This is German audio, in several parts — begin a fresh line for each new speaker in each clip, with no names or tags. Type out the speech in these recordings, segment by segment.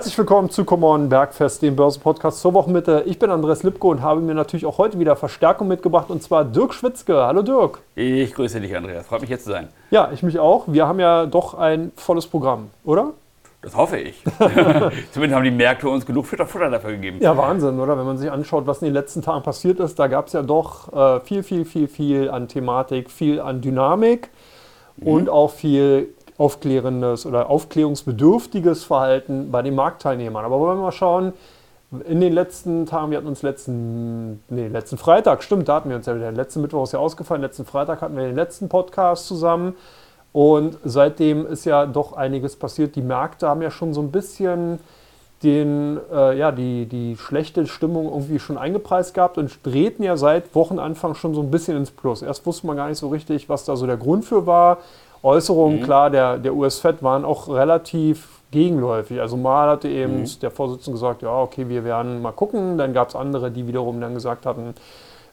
Herzlich willkommen zu Come On Bergfest, dem Börsenpodcast zur Wochenmitte. Ich bin Andreas Lipko und habe mir natürlich auch heute wieder Verstärkung mitgebracht und zwar Dirk Schwitzke. Hallo Dirk.
Ich grüße dich, Andreas. Freut mich hier zu sein.
Ja, ich mich auch. Wir haben ja doch ein volles Programm, oder?
Das hoffe ich. Zumindest haben die Märkte uns genug Futter, Futter dafür gegeben.
Ja, Wahnsinn, oder? Wenn man sich anschaut, was in den letzten Tagen passiert ist, da gab es ja doch äh, viel, viel, viel, viel an Thematik, viel an Dynamik mhm. und auch viel aufklärendes oder aufklärungsbedürftiges Verhalten bei den Marktteilnehmern. Aber wollen wir mal schauen, in den letzten Tagen, wir hatten uns letzten, nee, letzten Freitag, stimmt, da hatten wir uns ja wieder, letzten Mittwoch ist ja ausgefallen, letzten Freitag hatten wir den letzten Podcast zusammen und seitdem ist ja doch einiges passiert. Die Märkte haben ja schon so ein bisschen den, äh, ja, die, die schlechte Stimmung irgendwie schon eingepreist gehabt und drehten ja seit Wochenanfang schon so ein bisschen ins Plus. Erst wusste man gar nicht so richtig, was da so der Grund für war. Äußerungen, mhm. klar, der, der US-Fed waren auch relativ gegenläufig. Also mal hatte eben mhm. der Vorsitzende gesagt, ja, okay, wir werden mal gucken. Dann gab es andere, die wiederum dann gesagt hatten,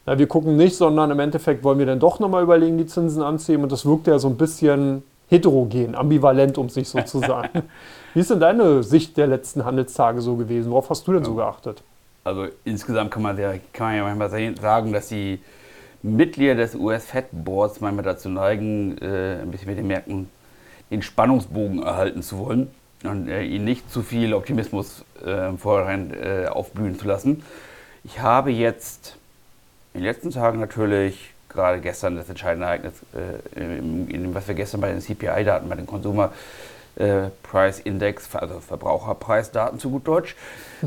na, wir gucken nicht, sondern im Endeffekt wollen wir dann doch nochmal überlegen, die Zinsen anziehen. Und das wirkte ja so ein bisschen heterogen, ambivalent, um sich so zu sagen. Wie ist denn deine Sicht der letzten Handelstage so gewesen? Worauf hast du denn so geachtet?
Also insgesamt kann man, ja, kann man ja manchmal sagen, dass die Mitglieder des US-Fed-Boards manchmal dazu neigen, äh, ein bisschen mit den Märkten den Spannungsbogen erhalten zu wollen und äh, ihnen nicht zu viel Optimismus äh, im Vorhinein äh, aufblühen zu lassen. Ich habe jetzt in den letzten Tagen natürlich, gerade gestern das entscheidende Ereignis, äh, in, in, was wir gestern bei den CPI-Daten, bei den Consumer äh, Price Index, also Verbraucherpreisdaten zu gut Deutsch,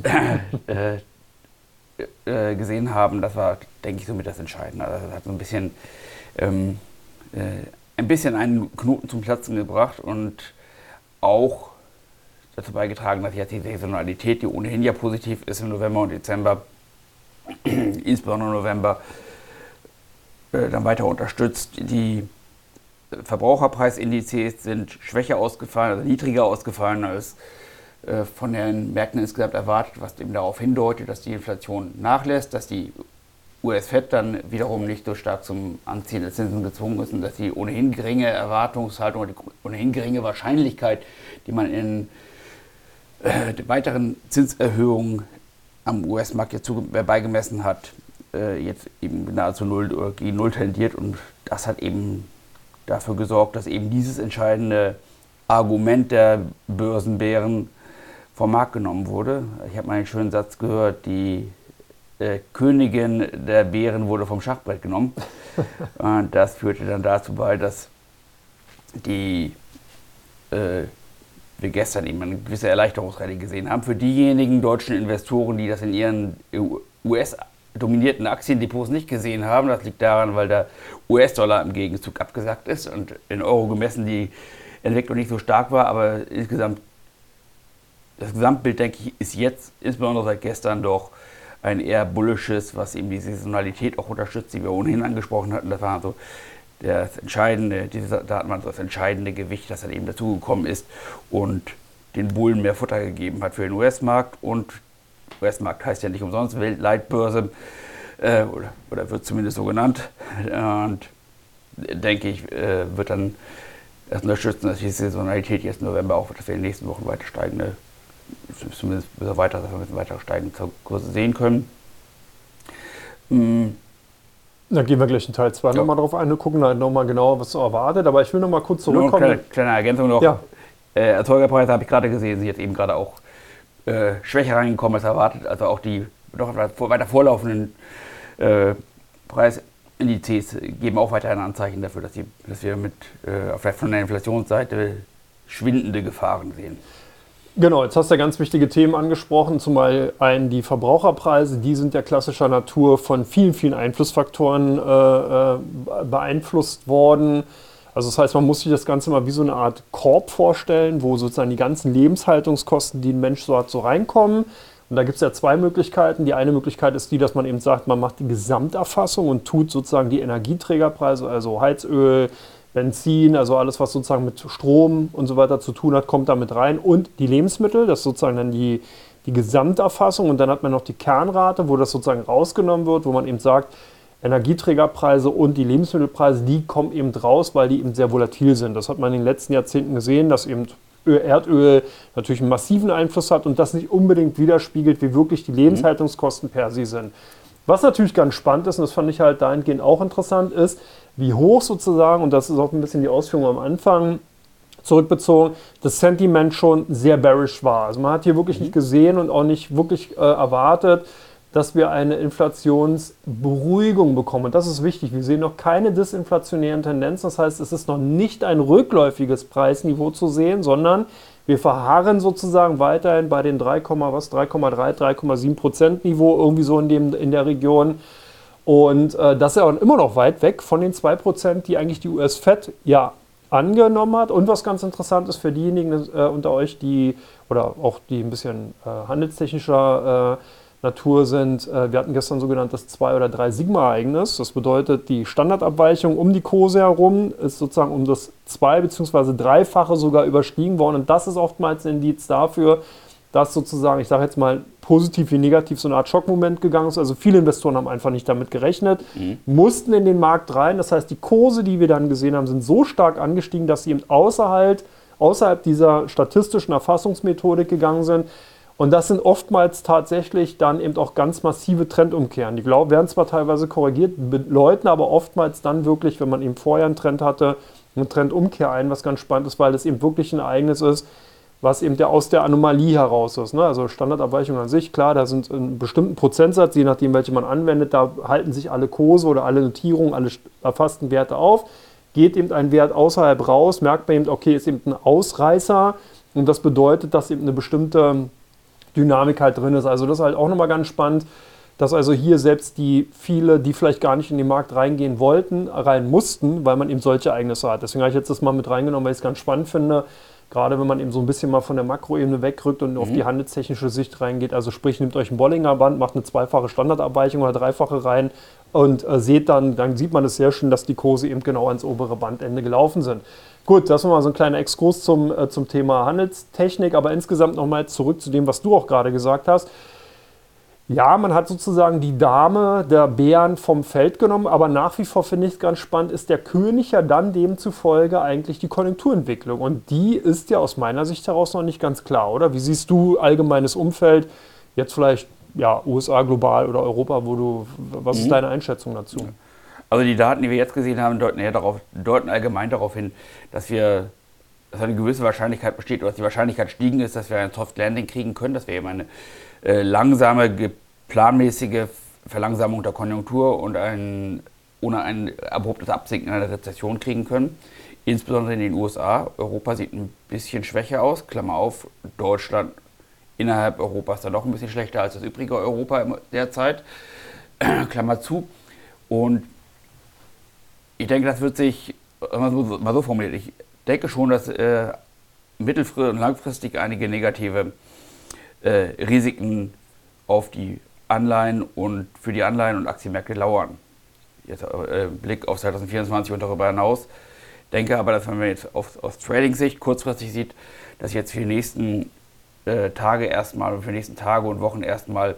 äh, gesehen haben, das war, denke ich, somit das Entscheidende. Also das hat so ein bisschen, ähm, äh, ein bisschen einen Knoten zum Platzen gebracht und auch dazu beigetragen, dass jetzt die Saisonalität, die ohnehin ja positiv ist im November und Dezember, insbesondere November, äh, dann weiter unterstützt. Die Verbraucherpreisindizes sind schwächer ausgefallen, also niedriger ausgefallen als von den Märkten insgesamt erwartet, was eben darauf hindeutet, dass die Inflation nachlässt, dass die US-Fed dann wiederum nicht so stark zum Anziehen der Zinsen gezwungen ist und dass die ohnehin geringe Erwartungshaltung oder die ohnehin geringe Wahrscheinlichkeit, die man in äh, weiteren Zinserhöhungen am US-Markt jetzt beigemessen hat, äh, jetzt eben nahezu null gegen null tendiert und das hat eben dafür gesorgt, dass eben dieses entscheidende Argument der Börsenbären vom Markt genommen wurde. Ich habe mal einen schönen Satz gehört, die äh, Königin der Bären wurde vom Schachbrett genommen. Und das führte dann dazu bei, dass die, äh, wir gestern eben eine gewisse Erleichterungsrallye gesehen haben. Für diejenigen deutschen Investoren, die das in ihren US-dominierten Aktiendepots nicht gesehen haben, das liegt daran, weil der US-Dollar im Gegenzug abgesackt ist und in Euro gemessen die Entwicklung nicht so stark war, aber insgesamt das Gesamtbild, denke ich, ist jetzt, insbesondere seit gestern, doch ein eher bullisches, was eben die Saisonalität auch unterstützt, die wir ohnehin angesprochen hatten. Das war so das entscheidende, diese so das entscheidende Gewicht, das dann eben dazugekommen ist und den Bullen mehr Futter gegeben hat für den US-Markt. Und US-Markt heißt ja nicht umsonst Weltleitbörse äh, oder, oder wird zumindest so genannt. Und denke ich, äh, wird dann das unterstützen, dass die Saisonalität jetzt im November auch, dass wir in den nächsten Wochen weiter steigende zumindest weiter, dass wir ein bisschen weiter steigende Kurse sehen können.
Mhm. Da gehen wir gleich in Teil 2 ja. nochmal drauf ein und gucken halt nochmal genauer, was so erwartet. Aber ich will nochmal kurz zurückkommen.
Nur eine kleine, kleine Ergänzung noch. Ja. Äh, Erzeugerpreise habe ich gerade gesehen, sind jetzt eben gerade auch äh, schwächer reingekommen als erwartet. Also auch die noch weiter vorlaufenden äh, Preisindizes geben auch weiterhin Anzeichen dafür, dass, die, dass wir mit äh, vielleicht von der Inflationsseite schwindende Gefahren sehen.
Genau, jetzt hast du ja ganz wichtige Themen angesprochen. Zum einen die Verbraucherpreise, die sind ja klassischer Natur von vielen, vielen Einflussfaktoren äh, äh, beeinflusst worden. Also das heißt, man muss sich das Ganze mal wie so eine Art Korb vorstellen, wo sozusagen die ganzen Lebenshaltungskosten, die ein Mensch so hat, so reinkommen. Und da gibt es ja zwei Möglichkeiten. Die eine Möglichkeit ist die, dass man eben sagt, man macht die Gesamterfassung und tut sozusagen die Energieträgerpreise, also Heizöl, Benzin, also alles, was sozusagen mit Strom und so weiter zu tun hat, kommt da mit rein. Und die Lebensmittel, das ist sozusagen dann die, die Gesamterfassung. Und dann hat man noch die Kernrate, wo das sozusagen rausgenommen wird, wo man eben sagt, Energieträgerpreise und die Lebensmittelpreise, die kommen eben raus, weil die eben sehr volatil sind. Das hat man in den letzten Jahrzehnten gesehen, dass eben Erdöl natürlich einen massiven Einfluss hat und das nicht unbedingt widerspiegelt, wie wirklich die Lebenshaltungskosten per se sind. Was natürlich ganz spannend ist, und das fand ich halt dahingehend auch interessant, ist, wie hoch sozusagen, und das ist auch ein bisschen die Ausführung am Anfang, zurückbezogen, das Sentiment schon sehr bearish war. Also man hat hier wirklich nicht gesehen und auch nicht wirklich äh, erwartet, dass wir eine Inflationsberuhigung bekommen. Und das ist wichtig. Wir sehen noch keine disinflationären Tendenzen. Das heißt, es ist noch nicht ein rückläufiges Preisniveau zu sehen, sondern wir verharren sozusagen weiterhin bei den 3, was 3,3, 3,7 Prozent Niveau irgendwie so in, dem, in der Region. Und äh, das ist ja immer noch weit weg von den 2 Prozent, die eigentlich die US-Fed ja angenommen hat. Und was ganz interessant ist für diejenigen äh, unter euch, die oder auch die ein bisschen äh, handelstechnischer äh, Natur sind. Äh, wir hatten gestern sogenanntes 2 oder 3 Sigma-Ereignis. Das bedeutet, die Standardabweichung um die Kurse herum ist sozusagen um das zwei- bzw. dreifache sogar überstiegen worden. Und das ist oftmals ein Indiz dafür, dass sozusagen, ich sage jetzt mal positiv wie negativ, so eine Art Schockmoment gegangen ist. Also viele Investoren haben einfach nicht damit gerechnet, mhm. mussten in den Markt rein. Das heißt, die Kurse, die wir dann gesehen haben, sind so stark angestiegen, dass sie eben außerhalb, außerhalb dieser statistischen Erfassungsmethodik gegangen sind. Und das sind oftmals tatsächlich dann eben auch ganz massive Trendumkehren. Die glaub, werden zwar teilweise korrigiert, bedeuten aber oftmals dann wirklich, wenn man eben vorher einen Trend hatte, eine Trendumkehr ein, was ganz spannend ist, weil das eben wirklich ein Ereignis ist, was eben der aus der Anomalie heraus ist. Ne? Also Standardabweichung an sich, klar, da sind ein bestimmten Prozentsatz, je nachdem, welche man anwendet, da halten sich alle Kurse oder alle Notierungen, alle erfassten Werte auf. Geht eben ein Wert außerhalb raus, merkt man eben, okay, ist eben ein Ausreißer und das bedeutet, dass eben eine bestimmte Dynamik halt drin ist. Also das ist halt auch nochmal ganz spannend, dass also hier selbst die viele, die vielleicht gar nicht in den Markt reingehen wollten, rein mussten, weil man eben solche Ereignisse hat. Deswegen habe ich jetzt das mal mit reingenommen, weil ich es ganz spannend finde. Gerade wenn man eben so ein bisschen mal von der Makroebene wegrückt und mhm. auf die handelstechnische Sicht reingeht. Also sprich, nehmt euch ein Bollinger Band, macht eine zweifache Standardabweichung oder dreifache rein und äh, seht dann, dann sieht man es sehr schön, dass die Kurse eben genau ans obere Bandende gelaufen sind. Gut, das war mal so ein kleiner Exkurs zum, äh, zum Thema Handelstechnik, aber insgesamt nochmal zurück zu dem, was du auch gerade gesagt hast. Ja, man hat sozusagen die Dame der Bären vom Feld genommen, aber nach wie vor finde ich es ganz spannend, ist der König ja dann demzufolge eigentlich die Konjunkturentwicklung. Und die ist ja aus meiner Sicht heraus noch nicht ganz klar, oder? Wie siehst du allgemeines Umfeld, jetzt vielleicht ja, USA global oder Europa, wo du, was ist mhm. deine Einschätzung dazu?
Also die Daten, die wir jetzt gesehen haben, deuten, eher darauf, deuten allgemein darauf hin, dass wir dass eine gewisse Wahrscheinlichkeit besteht oder dass die Wahrscheinlichkeit stiegen ist, dass wir ein Soft Landing kriegen können, dass wir eben eine äh, langsame, planmäßige Verlangsamung der Konjunktur und ein, ohne ein abruptes Absinken einer Rezession kriegen können. Insbesondere in den USA. Europa sieht ein bisschen schwächer aus. Klammer auf, Deutschland innerhalb Europas dann doch ein bisschen schlechter als das übrige Europa derzeit. Klammer zu. Und ich denke, das wird sich, mal so formuliert, ich denke schon, dass äh, mittelfristig und langfristig einige negative äh, Risiken auf die Anleihen und für die Anleihen und Aktienmärkte lauern. Jetzt äh, Blick auf 2024 und darüber hinaus. Denke aber, dass wenn man jetzt auf, aus Trading-Sicht kurzfristig sieht, dass jetzt für die nächsten äh, Tage erstmal und für die nächsten Tage und Wochen erstmal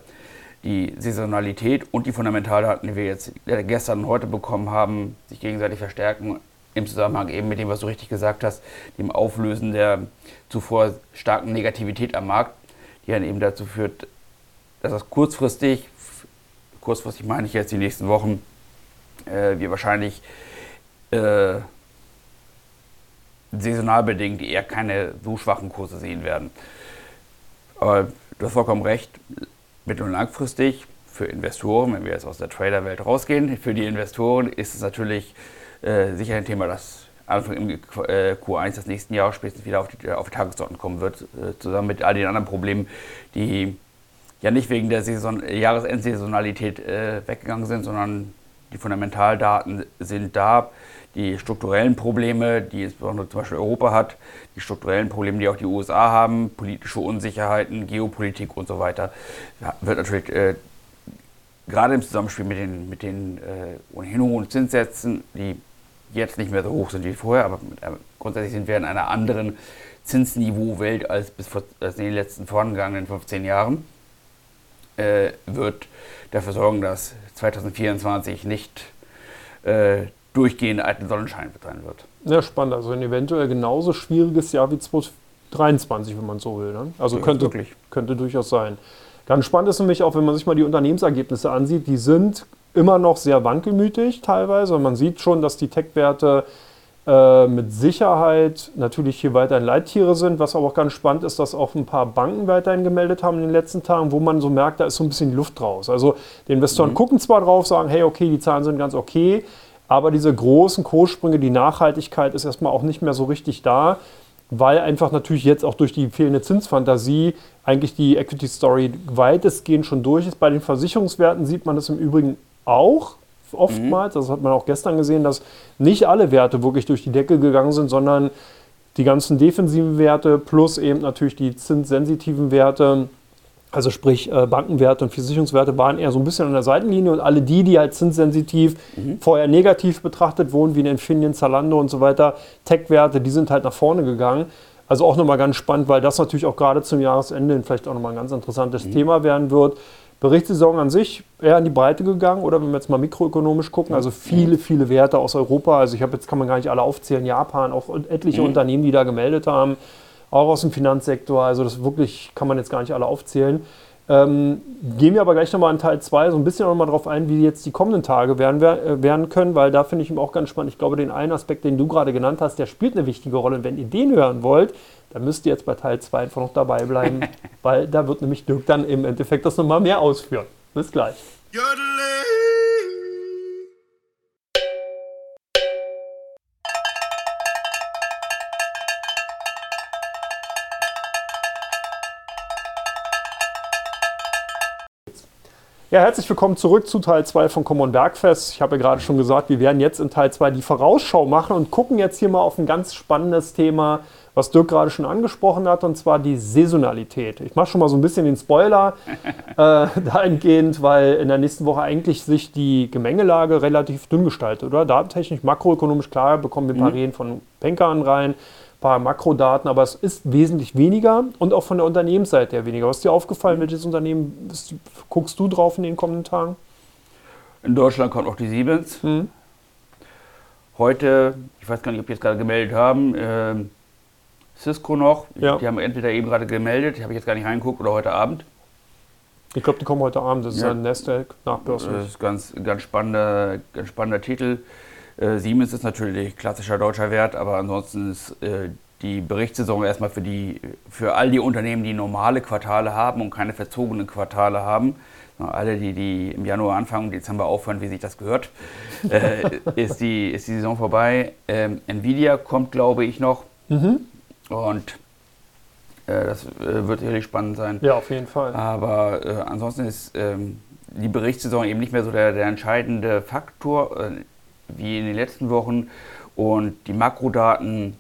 die Saisonalität und die Fundamentaldaten, die wir jetzt gestern und heute bekommen haben, sich gegenseitig verstärken im Zusammenhang eben mit dem, was du richtig gesagt hast, dem Auflösen der zuvor starken Negativität am Markt, die dann eben dazu führt, dass das kurzfristig, kurzfristig meine ich jetzt die nächsten Wochen, äh, wir wahrscheinlich äh, saisonal bedingt eher keine so schwachen Kurse sehen werden. Aber du hast vollkommen recht, mittel- und langfristig für Investoren, wenn wir jetzt aus der Trader-Welt rausgehen, für die Investoren ist es natürlich äh, sicher ein Thema, das Anfang im äh, Q1 des nächsten Jahres spätestens wieder auf die, auf die Tagesordnung kommen wird, äh, zusammen mit all den anderen Problemen, die ja nicht wegen der Saison, Jahresendsaisonalität äh, weggegangen sind, sondern die Fundamentaldaten sind da. Die strukturellen Probleme, die insbesondere zum Beispiel Europa hat, die strukturellen Probleme, die auch die USA haben, politische Unsicherheiten, Geopolitik und so weiter, wird natürlich äh, gerade im Zusammenspiel mit den, mit den äh, ohnehin hohen Zinssätzen, die jetzt nicht mehr so hoch sind wie vorher, aber mit, äh, grundsätzlich sind wir in einer anderen Zinsniveau-Welt als bis vor, als in den letzten vorangegangenen 15 Jahren, äh, wird dafür sorgen, dass 2024 nicht äh, durchgehend alten Sonnenschein sein wird.
Ja, spannend. Also ein eventuell genauso schwieriges Jahr wie 23, wenn man so will. Ne? Also könnte, könnte durchaus sein. Ganz spannend ist nämlich auch, wenn man sich mal die Unternehmensergebnisse ansieht, die sind immer noch sehr wankelmütig teilweise. Und man sieht schon, dass die Tech-Werte äh, mit Sicherheit natürlich hier weiterhin Leittiere sind. Was aber auch ganz spannend ist, dass auch ein paar Banken weiterhin gemeldet haben in den letzten Tagen, wo man so merkt, da ist so ein bisschen Luft raus. Also die Investoren mhm. gucken zwar drauf, sagen, hey, okay, die Zahlen sind ganz okay, aber diese großen Kurssprünge, die Nachhaltigkeit ist erstmal auch nicht mehr so richtig da, weil einfach natürlich jetzt auch durch die fehlende Zinsfantasie eigentlich die Equity Story weitestgehend schon durch ist. Bei den Versicherungswerten sieht man das im Übrigen auch oftmals. Mhm. Das hat man auch gestern gesehen, dass nicht alle Werte wirklich durch die Decke gegangen sind, sondern die ganzen defensiven Werte plus eben natürlich die zinssensitiven Werte, also sprich äh, Bankenwerte und Versicherungswerte, waren eher so ein bisschen an der Seitenlinie und alle die, die halt zinssensitiv mhm. vorher negativ betrachtet wurden, wie in Infineon, Zalando und so weiter, Tech-Werte, die sind halt nach vorne gegangen. Also auch nochmal ganz spannend, weil das natürlich auch gerade zum Jahresende vielleicht auch nochmal ein ganz interessantes mhm. Thema werden wird. Berichtssaison an sich eher in die Breite gegangen oder wenn wir jetzt mal mikroökonomisch gucken, also viele, viele Werte aus Europa. Also ich habe jetzt kann man gar nicht alle aufzählen, Japan, auch etliche mhm. Unternehmen, die da gemeldet haben, auch aus dem Finanzsektor. Also das wirklich kann man jetzt gar nicht alle aufzählen. Ähm, gehen wir aber gleich nochmal in Teil 2 so ein bisschen nochmal darauf ein, wie jetzt die kommenden Tage werden, äh, werden können, weil da finde ich ihn auch ganz spannend. Ich glaube, den einen Aspekt, den du gerade genannt hast, der spielt eine wichtige Rolle. Und wenn ihr den hören wollt, dann müsst ihr jetzt bei Teil 2 einfach noch dabei bleiben, weil da wird nämlich Dirk dann im Endeffekt das nochmal mehr ausführen. Bis gleich. Ja, herzlich willkommen zurück zu Teil 2 von Common Bergfest. Ich habe ja gerade schon gesagt, wir werden jetzt in Teil 2 die Vorausschau machen und gucken jetzt hier mal auf ein ganz spannendes Thema, was Dirk gerade schon angesprochen hat, und zwar die Saisonalität. Ich mache schon mal so ein bisschen den Spoiler äh, dahingehend, weil in der nächsten Woche eigentlich sich die Gemengelage relativ dünn gestaltet, oder? Datentechnisch, makroökonomisch klar, bekommen wir ein paar mhm. Reden von Bankern rein, ein paar Makrodaten, aber es ist wesentlich weniger und auch von der Unternehmensseite her weniger. Was ist dir aufgefallen? Welches Unternehmen guckst du drauf in den kommenden Tagen?
In Deutschland kommt auch die Siemens. Mhm. Heute, ich weiß gar nicht, ob die jetzt gerade gemeldet haben, äh, Cisco noch. Ja. Die haben entweder eben gerade gemeldet, habe ich jetzt gar nicht reingeguckt, oder heute Abend.
Ich glaube, die kommen heute Abend. Das ist ja. ein Nasdaq Nachbörse.
Das ist ganz, ganz spannender, ganz spannender Titel. Äh, Siemens ist natürlich klassischer deutscher Wert, aber ansonsten ist äh, die Berichtssaison erstmal für, die, für all die Unternehmen, die normale Quartale haben und keine verzogenen Quartale haben. Alle, die, die im Januar anfangen und Dezember aufhören, wie sich das gehört, äh, ist, die, ist die Saison vorbei. Ähm, Nvidia kommt, glaube ich, noch. Mhm. Und äh, das äh, wird sicherlich spannend sein.
Ja, auf jeden Fall.
Aber äh, ansonsten ist ähm, die Berichtssaison eben nicht mehr so der, der entscheidende Faktor äh, wie in den letzten Wochen. Und die Makrodaten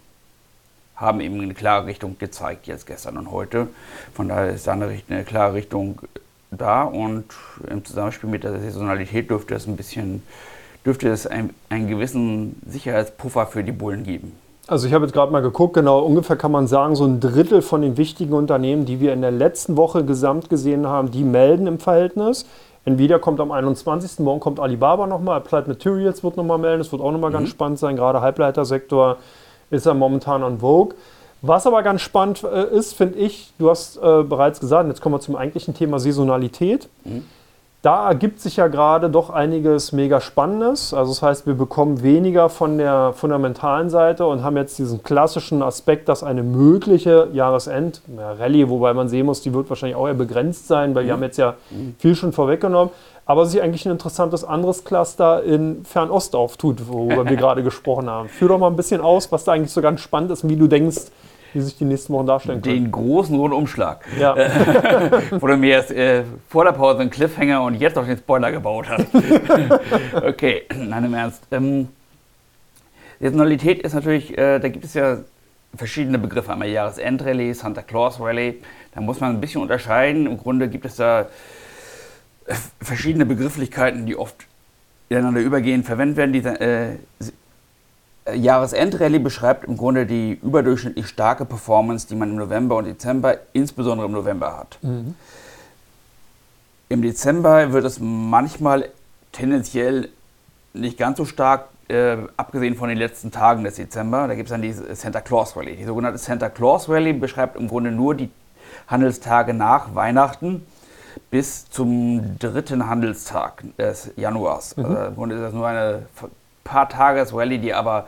haben eben eine klare Richtung gezeigt, jetzt gestern und heute. Von daher ist da eine, klare Richtung da und im Zusammenspiel mit der Saisonalität dürfte es ein bisschen, dürfte es ein, einen gewissen Sicherheitspuffer für die Bullen geben.
Also ich habe jetzt gerade mal geguckt, genau ungefähr kann man sagen, so ein Drittel von den wichtigen Unternehmen, die wir in der letzten Woche gesamt gesehen haben, die melden im Verhältnis. Nvidia kommt am 21. Morgen kommt Alibaba nochmal, Applied Materials wird nochmal melden, das wird auch nochmal mhm. ganz spannend sein, gerade Halbleitersektor ist ja momentan an Vogue. Was aber ganz spannend äh, ist, finde ich, du hast äh, bereits gesagt, jetzt kommen wir zum eigentlichen Thema Saisonalität. Mhm da ergibt sich ja gerade doch einiges mega Spannendes. Also das heißt, wir bekommen weniger von der fundamentalen Seite und haben jetzt diesen klassischen Aspekt, dass eine mögliche Jahresend-Rallye, wobei man sehen muss, die wird wahrscheinlich auch eher begrenzt sein, weil mhm. wir haben jetzt ja mhm. viel schon vorweggenommen, aber sich eigentlich ein interessantes anderes Cluster in Fernost auftut, worüber wir gerade gesprochen haben. Führ doch mal ein bisschen aus, was da eigentlich so ganz spannend ist und wie du denkst, wie sich die nächsten Wochen darstellen
können. Den großen Rundumschlag. Ja. Wo du mir jetzt äh, vor der Pause einen Cliffhanger und jetzt auch den Spoiler gebaut hast. okay, nein, im Ernst. Ähm, Saisonalität ist natürlich, äh, da gibt es ja verschiedene Begriffe. Einmal Jahresendrallye, Santa Claus Rally. Da muss man ein bisschen unterscheiden. Im Grunde gibt es da äh, verschiedene Begrifflichkeiten, die oft ineinander übergehen, verwendet werden. Die, äh, Jahresendrallye beschreibt im Grunde die überdurchschnittlich starke Performance, die man im November und Dezember, insbesondere im November hat. Mhm. Im Dezember wird es manchmal tendenziell nicht ganz so stark äh, abgesehen von den letzten Tagen des Dezember, da gibt es dann die Santa Claus Rally. Die sogenannte Santa Claus Rally beschreibt im Grunde nur die Handelstage nach Weihnachten bis zum dritten Handelstag des Januars. Mhm. Also Im Grunde ist das nur eine paar Tages Rally, die aber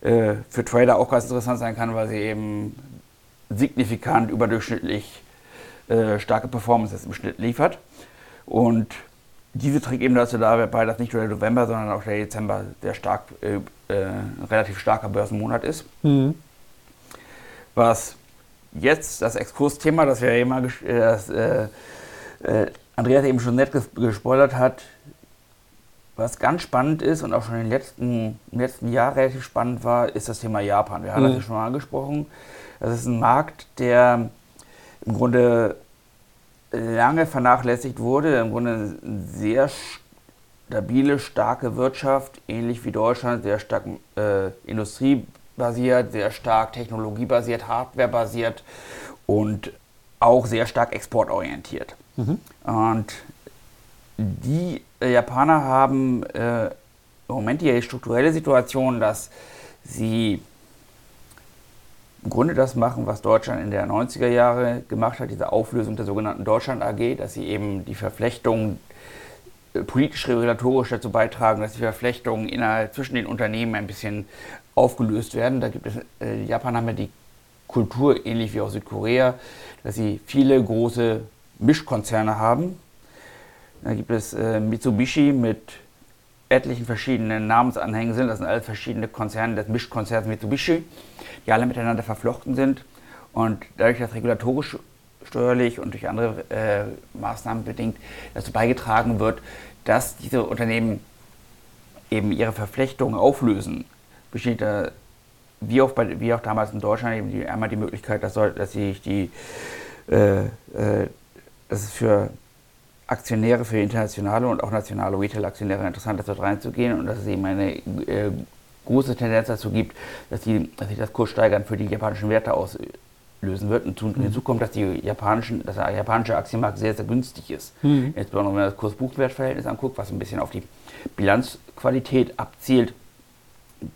äh, für Trader auch ganz interessant sein kann, weil sie eben signifikant überdurchschnittlich äh, starke Performances im Schnitt liefert. Und diese trägt eben dazu dabei, dass nicht nur der November, sondern auch der Dezember sehr stark, äh, äh, relativ starker Börsenmonat ist. Mhm. Was jetzt das Exkursthema, das wir eben mal, äh, das, äh, Andreas eben schon nett ges gespoilert hat, was ganz spannend ist und auch schon im letzten, im letzten Jahr relativ spannend war, ist das Thema Japan. Wir haben mhm. das ja schon mal angesprochen. Das ist ein Markt, der im Grunde lange vernachlässigt wurde. Im Grunde eine sehr stabile, starke Wirtschaft, ähnlich wie Deutschland, sehr stark äh, industriebasiert, sehr stark technologiebasiert, hardwarebasiert und auch sehr stark exportorientiert. Mhm. Und die äh, Japaner haben äh, im Moment die strukturelle Situation, dass sie im Grunde das machen, was Deutschland in der 90er Jahre gemacht hat, diese Auflösung der sogenannten Deutschland AG, dass sie eben die Verflechtungen äh, politisch-regulatorisch dazu beitragen, dass die Verflechtungen innerhalb zwischen den Unternehmen ein bisschen aufgelöst werden. Da gibt es, äh, Japan haben ja die Kultur, ähnlich wie auch Südkorea, dass sie viele große Mischkonzerne haben. Da gibt es äh, Mitsubishi mit etlichen verschiedenen Namensanhängen. Das sind alles verschiedene Konzerne des Mischkonzerns Mitsubishi die alle miteinander verflochten sind. Und dadurch, dass regulatorisch, steuerlich und durch andere äh, Maßnahmen bedingt dazu beigetragen wird, dass diese Unternehmen eben ihre Verflechtungen auflösen, besteht da, wie auch, bei, wie auch damals in Deutschland, eben die, einmal die Möglichkeit, dass, dass sich die, äh, äh, dass es für Aktionäre, für internationale und auch nationale Retail-Aktionäre interessant ist, dort reinzugehen und dass es eben eine äh, große Tendenz dazu gibt, dass, die, dass sich das Kurssteigern für die japanischen Werte auslösen wird. Und mhm. hinzu kommt, dass, die japanischen, dass der japanische Aktienmarkt sehr, sehr günstig ist. Mhm. Insbesondere wenn man das Kurs-Buchwert-Verhältnis anguckt, was ein bisschen auf die Bilanzqualität abzielt,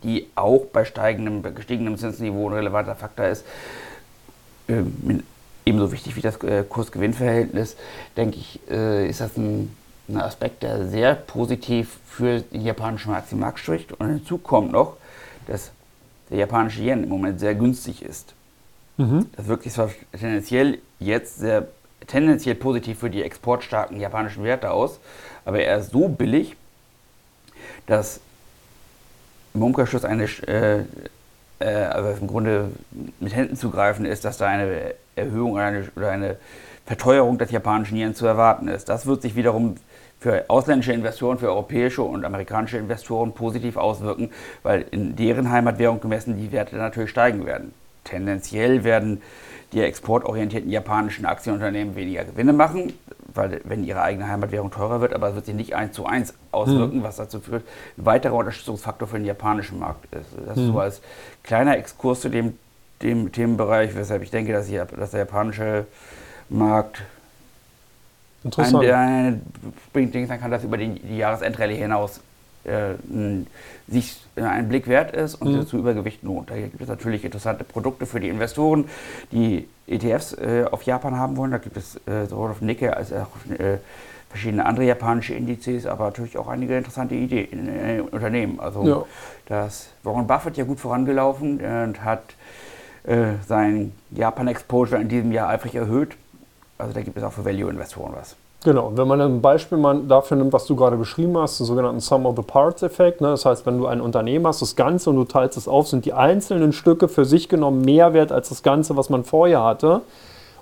die auch bei steigendem, gestiegenem Zinsniveau ein relevanter Faktor ist. Ähm, ebenso wichtig wie das äh, Kurs-Gewinn-Verhältnis, denke ich, äh, ist das ein ein Aspekt, der sehr positiv für den japanischen Aktienmarkt spricht. Und hinzu kommt noch, dass der japanische Yen im Moment sehr günstig ist. Mhm. Das wirkt sich zwar tendenziell jetzt sehr tendenziell positiv für die exportstarken japanischen Werte aus, aber er ist so billig, dass im Umkehrschluss eine, äh, äh, also im Grunde mit Händen zu greifen ist, dass da eine Erhöhung oder eine, oder eine Verteuerung des japanischen Yen zu erwarten ist. Das wird sich wiederum für ausländische Investoren, für europäische und amerikanische Investoren positiv auswirken, weil in deren Heimatwährung gemessen die Werte natürlich steigen werden. Tendenziell werden die exportorientierten japanischen Aktienunternehmen weniger Gewinne machen, weil wenn ihre eigene Heimatwährung teurer wird, aber es wird sich nicht eins zu eins auswirken, mhm. was dazu führt, ein weiterer Unterstützungsfaktor für den japanischen Markt ist. Das mhm. ist so als kleiner Exkurs zu dem, dem Themenbereich, weshalb ich denke, dass, die, dass der japanische Markt
Interessant.
Ein, bringt Dings, dann kann das über die, die Jahresendrallye hinaus sich einen Blick wert ist und mhm. zu Übergewicht lohnt. Da gibt es natürlich interessante Produkte für die Investoren, die ETFs äh, auf Japan haben wollen. Da gibt es äh, sowohl auf Nikkei als auch äh, verschiedene andere japanische Indizes, aber natürlich auch einige interessante Ideen, äh, Unternehmen. Also ja. das Warren Buffett ja gut vorangelaufen und hat äh, sein Japan-Exposure in diesem Jahr eifrig erhöht. Also da gibt es auch für Value-Investoren was.
Genau, wenn man ein Beispiel mal dafür nimmt, was du gerade beschrieben hast, den sogenannten Sum of the Parts-Effekt, ne? das heißt, wenn du ein Unternehmen hast, das Ganze und du teilst es auf, sind die einzelnen Stücke für sich genommen mehr wert als das Ganze, was man vorher hatte.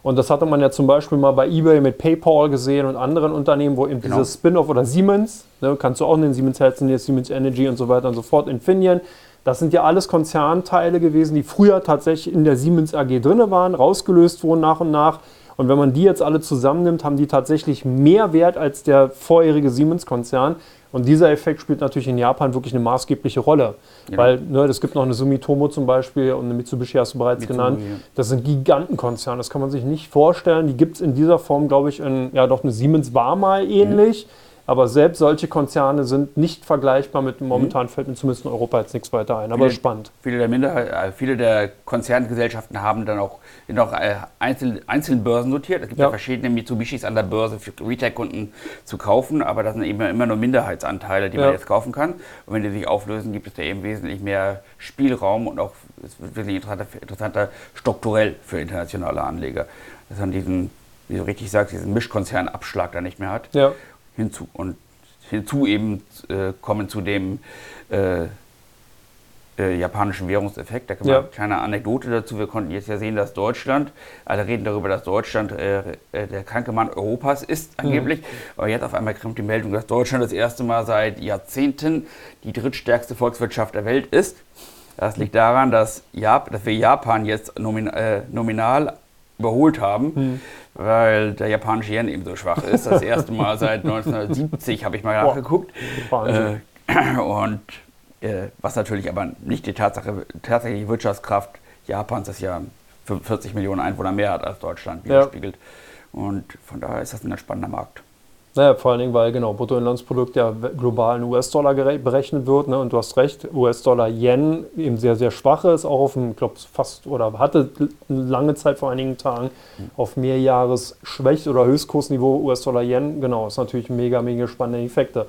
Und das hatte man ja zum Beispiel mal bei eBay mit PayPal gesehen und anderen Unternehmen, wo eben genau. dieses Spin-off oder Siemens, ne, kannst du auch nennen, Siemens Healthineers, Siemens Energy und so weiter und so fort, Infineon, das sind ja alles Konzernteile gewesen, die früher tatsächlich in der Siemens AG drin waren, rausgelöst wurden nach und nach und wenn man die jetzt alle zusammennimmt, haben die tatsächlich mehr Wert als der vorherige Siemens-Konzern. Und dieser Effekt spielt natürlich in Japan wirklich eine maßgebliche Rolle. Ja. Weil ne, es gibt noch eine Sumitomo zum Beispiel und eine Mitsubishi hast du bereits Mitsubishi, genannt. Ja. Das sind Gigantenkonzerne, das kann man sich nicht vorstellen. Die gibt es in dieser Form, glaube ich, in, ja doch eine Siemens war mal ähnlich. Aber selbst solche Konzerne sind nicht vergleichbar mit momentan fällt mir zumindest in Europa jetzt nichts weiter ein. Aber
Viele-
spannend.
Viele der, Minderheit, äh, viele der Konzerngesellschaften haben dann auch, sind auch äh, einzeln, einzeln Börsen notiert. Es gibt ja.
Ja.
verschiedene Mitsubishis an der Börse für Retail-Kunden zu kaufen, aber das sind eben immer nur Minderheitsanteile, die
Ja.
man jetzt kaufen kann. Und wenn die sich auflösen, gibt es da eben wesentlich mehr Spielraum und auch es wird wesentlich interessanter, interessanter strukturell für internationale Anleger. Dass man diesen, wie du richtig sagst, diesen Mischkonzernabschlag da nicht mehr hat
Ja.
Hinzu und hinzu eben äh, kommen zu dem äh, äh, japanischen Währungseffekt. Da kann man
Ja.
eine kleine Anekdote dazu. Wir konnten jetzt ja sehen, dass Deutschland, alle reden darüber, dass Deutschland äh, äh, der kranke Mann Europas ist, angeblich. Aber jetzt auf einmal kommt die Meldung, dass Deutschland das erste Mal seit Jahrzehnten die drittstärkste Volkswirtschaft der Welt ist. Das liegt daran, dass, Jap dass wir Japan jetzt nomin äh, nominal überholt haben, weil der japanische Yen eben so schwach ist. Das erste Mal seit 1970 habe ich mal nachgeguckt. Äh, und äh, was natürlich aber nicht die Tatsache, tatsächliche Wirtschaftskraft Japans, das ja 45 Millionen Einwohner mehr hat als Deutschland,
Ja.
widerspiegelt. Und von daher ist das ein ganz spannender Markt.
Naja, vor allen Dingen, weil genau Bruttoinlandsprodukt ja global in US-Dollar berechnet wird. Ne? Und du hast recht, US-Dollar-Yen eben sehr, sehr schwach ist, auch auf dem, ich glaube, fast oder hatte lange Zeit vor einigen Tagen auf Mehrjahres-Schwäch- oder Höchstkursniveau US-Dollar-Yen. Genau, ist natürlich mega, mega spannende Effekte.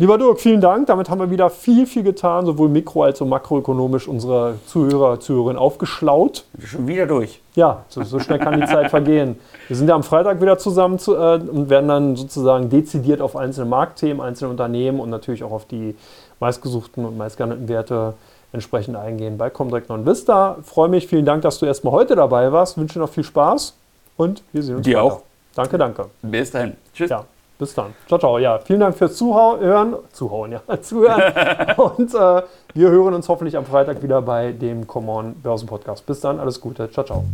Lieber Dirk, vielen Dank. Damit haben wir wieder viel, viel getan, sowohl mikro- als auch makroökonomisch unsere Zuhörer, Zuhörerinnen aufgeschlaut.
Schon wieder durch.
Ja, so, so schnell kann die Zeit vergehen. Wir sind ja am Freitag wieder zusammen zu, äh, und werden dann sozusagen dezidiert auf einzelne Marktthemen, einzelne Unternehmen und natürlich auch auf die meistgesuchten und meistgehandelten Werte entsprechend eingehen bei Comdirect Vista. Freue mich, vielen Dank, dass du erstmal heute dabei warst. Wünsche dir noch viel Spaß und wir sehen uns
Dir
weiter.
auch.
Danke, danke.
Bis dahin. Tschüss.
Ja, bis dann. Ciao, ciao. Ja, vielen Dank fürs Zuhören. Zuhauen, ja. Zuhören. Und äh, wir hören uns hoffentlich am Freitag wieder bei dem Common Börsen Podcast. Bis dann. Alles Gute. Ciao, ciao.